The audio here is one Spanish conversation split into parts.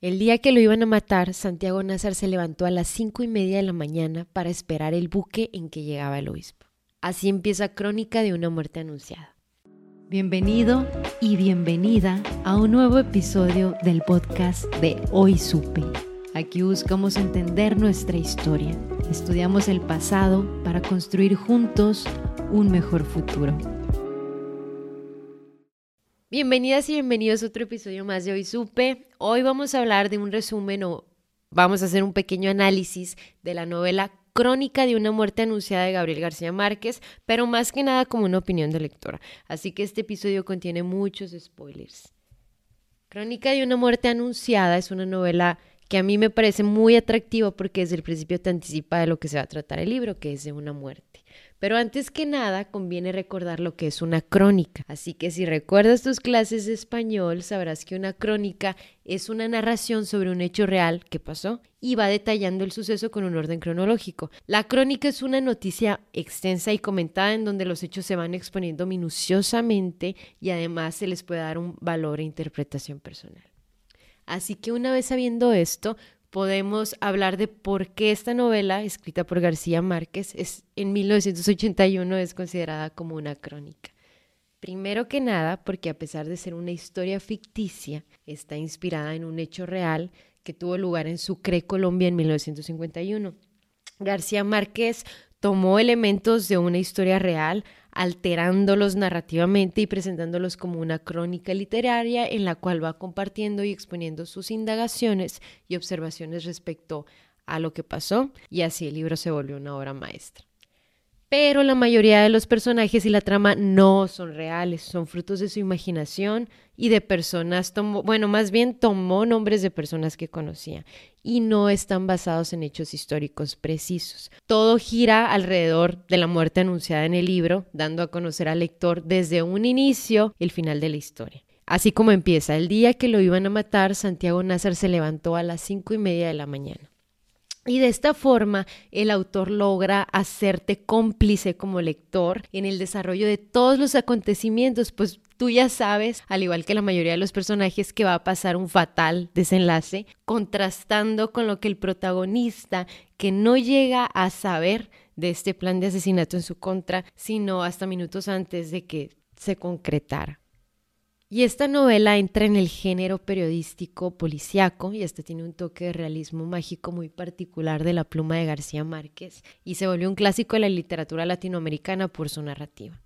El día que lo iban a matar, Santiago Nazar se levantó a las cinco y media de la mañana para esperar el buque en que llegaba el obispo. Así empieza Crónica de una muerte anunciada. Bienvenido y bienvenida a un nuevo episodio del podcast de Hoy Supe. Aquí buscamos entender nuestra historia, estudiamos el pasado para construir juntos un mejor futuro. Bienvenidas y bienvenidos a otro episodio más de Hoy Supe. Hoy vamos a hablar de un resumen o vamos a hacer un pequeño análisis de la novela Crónica de una muerte anunciada de Gabriel García Márquez, pero más que nada como una opinión de lectora. Así que este episodio contiene muchos spoilers. Crónica de una muerte anunciada es una novela que a mí me parece muy atractiva porque desde el principio te anticipa de lo que se va a tratar el libro, que es de una muerte. Pero antes que nada, conviene recordar lo que es una crónica. Así que si recuerdas tus clases de español, sabrás que una crónica es una narración sobre un hecho real que pasó y va detallando el suceso con un orden cronológico. La crónica es una noticia extensa y comentada en donde los hechos se van exponiendo minuciosamente y además se les puede dar un valor e interpretación personal. Así que una vez sabiendo esto, podemos hablar de por qué esta novela, escrita por García Márquez, es, en 1981 es considerada como una crónica. Primero que nada, porque a pesar de ser una historia ficticia, está inspirada en un hecho real que tuvo lugar en Sucre, Colombia, en 1951. García Márquez tomó elementos de una historia real, alterándolos narrativamente y presentándolos como una crónica literaria en la cual va compartiendo y exponiendo sus indagaciones y observaciones respecto a lo que pasó, y así el libro se volvió una obra maestra. Pero la mayoría de los personajes y la trama no son reales, son frutos de su imaginación y de personas, tomó, bueno, más bien tomó nombres de personas que conocía y no están basados en hechos históricos precisos. Todo gira alrededor de la muerte anunciada en el libro, dando a conocer al lector desde un inicio el final de la historia. Así como empieza, el día que lo iban a matar, Santiago Nazar se levantó a las cinco y media de la mañana. Y de esta forma el autor logra hacerte cómplice como lector en el desarrollo de todos los acontecimientos, pues tú ya sabes, al igual que la mayoría de los personajes, que va a pasar un fatal desenlace, contrastando con lo que el protagonista, que no llega a saber de este plan de asesinato en su contra, sino hasta minutos antes de que se concretara. Y esta novela entra en el género periodístico policiaco y hasta tiene un toque de realismo mágico muy particular de la pluma de García Márquez y se volvió un clásico de la literatura latinoamericana por su narrativa.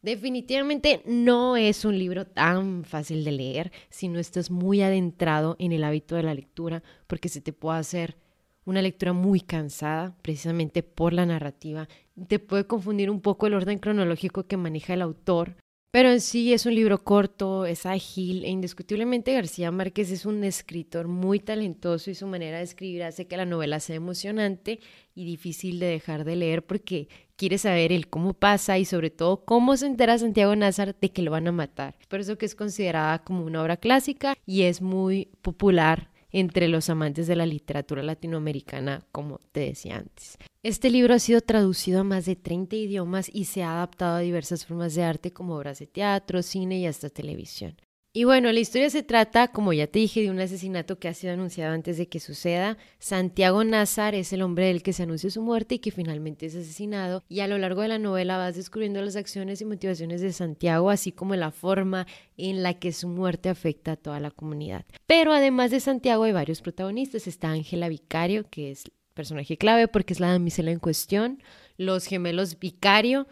Definitivamente no es un libro tan fácil de leer si no estás muy adentrado en el hábito de la lectura porque se te puede hacer una lectura muy cansada precisamente por la narrativa. Te puede confundir un poco el orden cronológico que maneja el autor pero en sí es un libro corto, es ágil e indiscutiblemente García Márquez es un escritor muy talentoso y su manera de escribir hace que la novela sea emocionante y difícil de dejar de leer porque quiere saber el cómo pasa y sobre todo cómo se entera Santiago Nazar de que lo van a matar. Por eso que es considerada como una obra clásica y es muy popular entre los amantes de la literatura latinoamericana, como te decía antes. Este libro ha sido traducido a más de 30 idiomas y se ha adaptado a diversas formas de arte como obras de teatro, cine y hasta televisión. Y bueno, la historia se trata, como ya te dije, de un asesinato que ha sido anunciado antes de que suceda. Santiago Nazar es el hombre del que se anuncia su muerte y que finalmente es asesinado. Y a lo largo de la novela vas descubriendo las acciones y motivaciones de Santiago, así como la forma en la que su muerte afecta a toda la comunidad. Pero además de Santiago hay varios protagonistas. Está Ángela Vicario, que es personaje clave porque es la damisela en cuestión, los gemelos Vicario,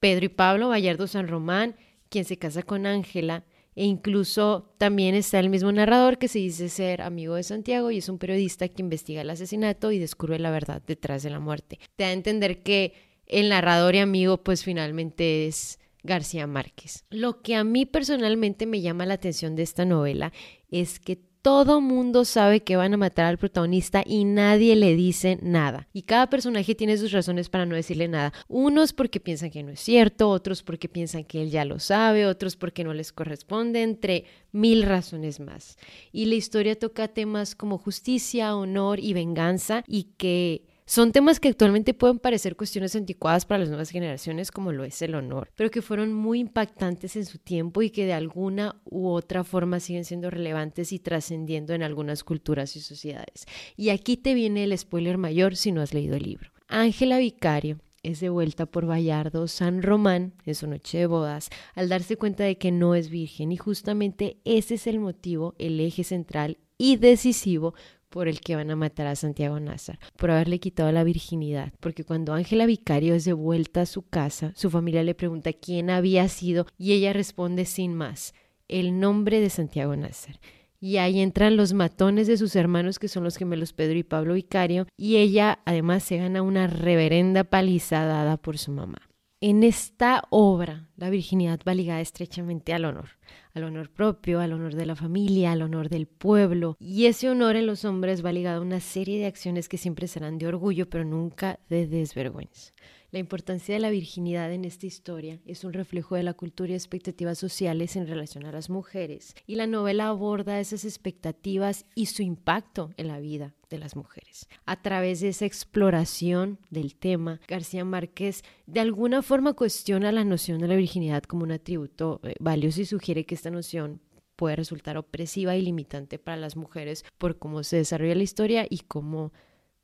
Pedro y Pablo, Vallardo San Román, quien se casa con Ángela, e incluso también está el mismo narrador que se dice ser amigo de Santiago y es un periodista que investiga el asesinato y descubre la verdad detrás de la muerte. Te da a entender que el narrador y amigo pues finalmente es García Márquez. Lo que a mí personalmente me llama la atención de esta novela es que todo mundo sabe que van a matar al protagonista y nadie le dice nada. Y cada personaje tiene sus razones para no decirle nada. Unos porque piensan que no es cierto, otros porque piensan que él ya lo sabe, otros porque no les corresponde, entre mil razones más. Y la historia toca temas como justicia, honor y venganza y que son temas que actualmente pueden parecer cuestiones anticuadas para las nuevas generaciones, como lo es el honor, pero que fueron muy impactantes en su tiempo y que de alguna u otra forma siguen siendo relevantes y trascendiendo en algunas culturas y sociedades. Y aquí te viene el spoiler mayor si no has leído el libro. Ángela Vicario es de vuelta por Vallardo San Román en su noche de bodas al darse cuenta de que no es virgen y justamente ese es el motivo, el eje central y decisivo por el que van a matar a Santiago Nazar, por haberle quitado la virginidad, porque cuando Ángela Vicario es de vuelta a su casa, su familia le pregunta quién había sido y ella responde sin más, el nombre de Santiago Nazar. Y ahí entran los matones de sus hermanos, que son los gemelos Pedro y Pablo Vicario, y ella además se gana una reverenda paliza dada por su mamá. En esta obra, la virginidad va ligada estrechamente al honor, al honor propio, al honor de la familia, al honor del pueblo, y ese honor en los hombres va ligado a una serie de acciones que siempre serán de orgullo, pero nunca de desvergüenza. La importancia de la virginidad en esta historia es un reflejo de la cultura y expectativas sociales en relación a las mujeres, y la novela aborda esas expectativas y su impacto en la vida de las mujeres. A través de esa exploración del tema, García Márquez de alguna forma cuestiona la noción de la virginidad como un atributo eh, valioso y sugiere que esta noción puede resultar opresiva y limitante para las mujeres por cómo se desarrolla la historia y cómo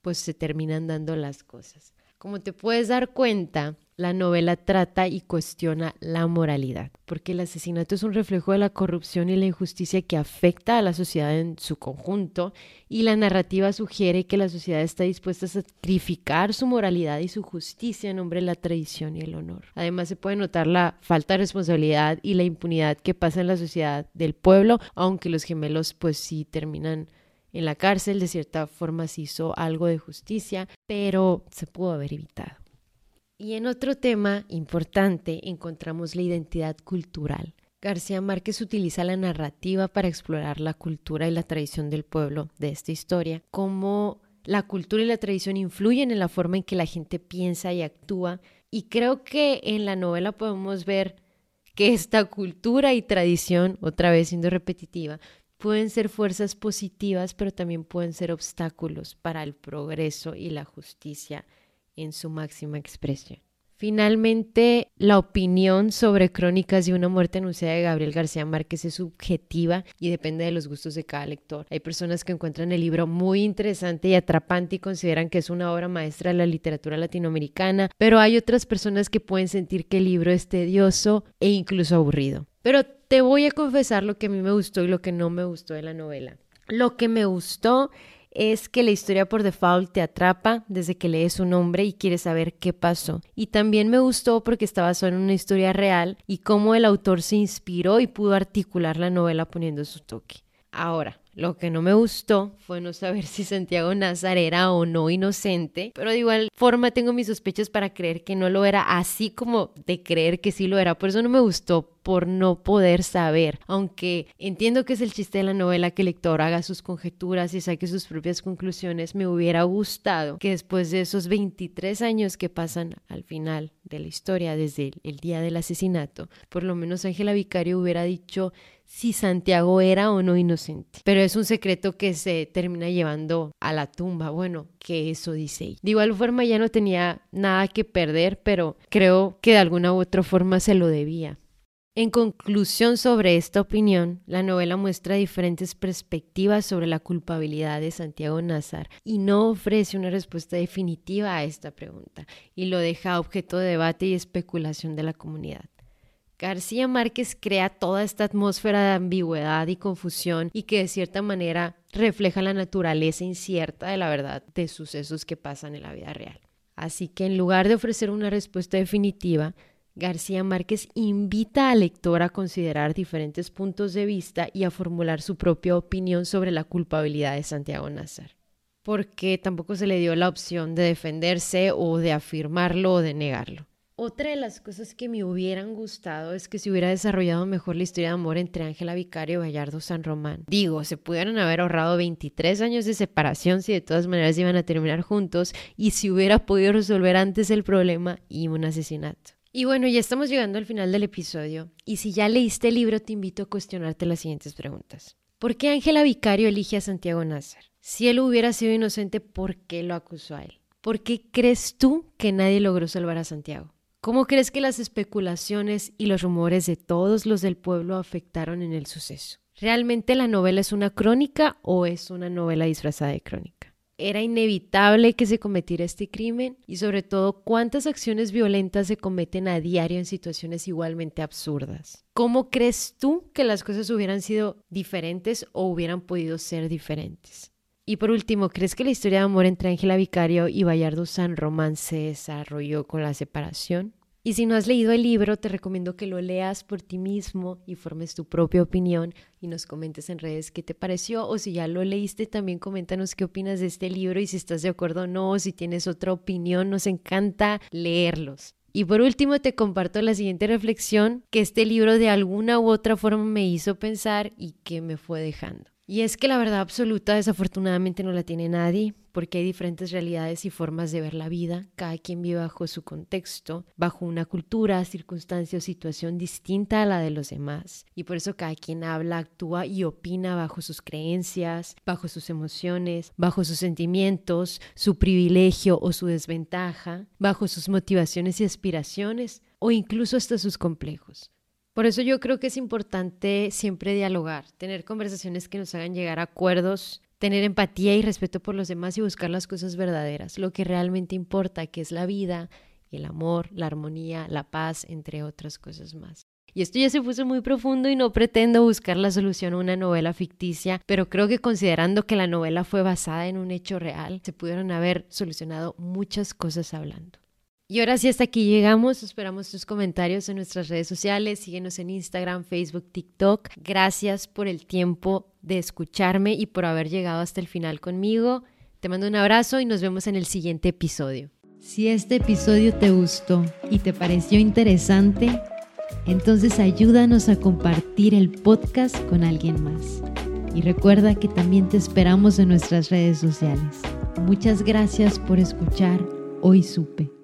pues se terminan dando las cosas. Como te puedes dar cuenta, la novela trata y cuestiona la moralidad, porque el asesinato es un reflejo de la corrupción y la injusticia que afecta a la sociedad en su conjunto, y la narrativa sugiere que la sociedad está dispuesta a sacrificar su moralidad y su justicia en nombre de la tradición y el honor. Además, se puede notar la falta de responsabilidad y la impunidad que pasa en la sociedad del pueblo, aunque los gemelos pues sí terminan en la cárcel, de cierta forma se hizo algo de justicia, pero se pudo haber evitado. Y en otro tema importante encontramos la identidad cultural. García Márquez utiliza la narrativa para explorar la cultura y la tradición del pueblo de esta historia, cómo la cultura y la tradición influyen en la forma en que la gente piensa y actúa. Y creo que en la novela podemos ver que esta cultura y tradición, otra vez siendo repetitiva, pueden ser fuerzas positivas, pero también pueden ser obstáculos para el progreso y la justicia en su máxima expresión. Finalmente, la opinión sobre Crónicas de una muerte anunciada de Gabriel García Márquez es subjetiva y depende de los gustos de cada lector. Hay personas que encuentran el libro muy interesante y atrapante y consideran que es una obra maestra de la literatura latinoamericana, pero hay otras personas que pueden sentir que el libro es tedioso e incluso aburrido. Pero te voy a confesar lo que a mí me gustó y lo que no me gustó de la novela. Lo que me gustó es que la historia por default te atrapa desde que lees su nombre y quieres saber qué pasó. Y también me gustó porque está basado en una historia real y cómo el autor se inspiró y pudo articular la novela poniendo su toque. Ahora, lo que no me gustó fue no saber si Santiago Nazar era o no inocente, pero de igual forma tengo mis sospechas para creer que no lo era, así como de creer que sí lo era. Por eso no me gustó por no poder saber, aunque entiendo que es el chiste de la novela que el lector haga sus conjeturas y saque sus propias conclusiones, me hubiera gustado que después de esos 23 años que pasan al final de la historia, desde el día del asesinato, por lo menos Ángela Vicario hubiera dicho si Santiago era o no inocente. Pero es un secreto que se termina llevando a la tumba. Bueno, que eso dice ella. De igual forma ya no tenía nada que perder, pero creo que de alguna u otra forma se lo debía. En conclusión sobre esta opinión, la novela muestra diferentes perspectivas sobre la culpabilidad de Santiago Nazar y no ofrece una respuesta definitiva a esta pregunta y lo deja objeto de debate y especulación de la comunidad. García Márquez crea toda esta atmósfera de ambigüedad y confusión y que de cierta manera refleja la naturaleza incierta de la verdad de sucesos que pasan en la vida real. Así que en lugar de ofrecer una respuesta definitiva, García Márquez invita al lector a considerar diferentes puntos de vista y a formular su propia opinión sobre la culpabilidad de Santiago Nazar, porque tampoco se le dio la opción de defenderse o de afirmarlo o de negarlo. Otra de las cosas que me hubieran gustado es que se hubiera desarrollado mejor la historia de amor entre Ángela Vicario y Bayardo San Román. Digo, se pudieron haber ahorrado 23 años de separación si de todas maneras iban a terminar juntos y si hubiera podido resolver antes el problema y un asesinato. Y bueno, ya estamos llegando al final del episodio y si ya leíste el libro te invito a cuestionarte las siguientes preguntas. ¿Por qué Ángela Vicario elige a Santiago Nazar? Si él hubiera sido inocente, ¿por qué lo acusó a él? ¿Por qué crees tú que nadie logró salvar a Santiago? ¿Cómo crees que las especulaciones y los rumores de todos los del pueblo afectaron en el suceso? ¿Realmente la novela es una crónica o es una novela disfrazada de crónica? ¿Era inevitable que se cometiera este crimen? Y sobre todo, ¿cuántas acciones violentas se cometen a diario en situaciones igualmente absurdas? ¿Cómo crees tú que las cosas hubieran sido diferentes o hubieran podido ser diferentes? Y por último, ¿crees que la historia de amor entre Ángela Vicario y Bayardo San Román se desarrolló con la separación? Y si no has leído el libro, te recomiendo que lo leas por ti mismo y formes tu propia opinión y nos comentes en redes qué te pareció o si ya lo leíste, también coméntanos qué opinas de este libro y si estás de acuerdo o no, o si tienes otra opinión, nos encanta leerlos. Y por último te comparto la siguiente reflexión que este libro de alguna u otra forma me hizo pensar y que me fue dejando. Y es que la verdad absoluta desafortunadamente no la tiene nadie, porque hay diferentes realidades y formas de ver la vida, cada quien vive bajo su contexto, bajo una cultura, circunstancia o situación distinta a la de los demás. Y por eso cada quien habla, actúa y opina bajo sus creencias, bajo sus emociones, bajo sus sentimientos, su privilegio o su desventaja, bajo sus motivaciones y aspiraciones o incluso hasta sus complejos. Por eso yo creo que es importante siempre dialogar, tener conversaciones que nos hagan llegar a acuerdos, tener empatía y respeto por los demás y buscar las cosas verdaderas, lo que realmente importa, que es la vida, el amor, la armonía, la paz, entre otras cosas más. Y esto ya se puso muy profundo y no pretendo buscar la solución a una novela ficticia, pero creo que considerando que la novela fue basada en un hecho real, se pudieron haber solucionado muchas cosas hablando. Y ahora sí, hasta aquí llegamos. Esperamos tus comentarios en nuestras redes sociales. Síguenos en Instagram, Facebook, TikTok. Gracias por el tiempo de escucharme y por haber llegado hasta el final conmigo. Te mando un abrazo y nos vemos en el siguiente episodio. Si este episodio te gustó y te pareció interesante, entonces ayúdanos a compartir el podcast con alguien más. Y recuerda que también te esperamos en nuestras redes sociales. Muchas gracias por escuchar Hoy Supe.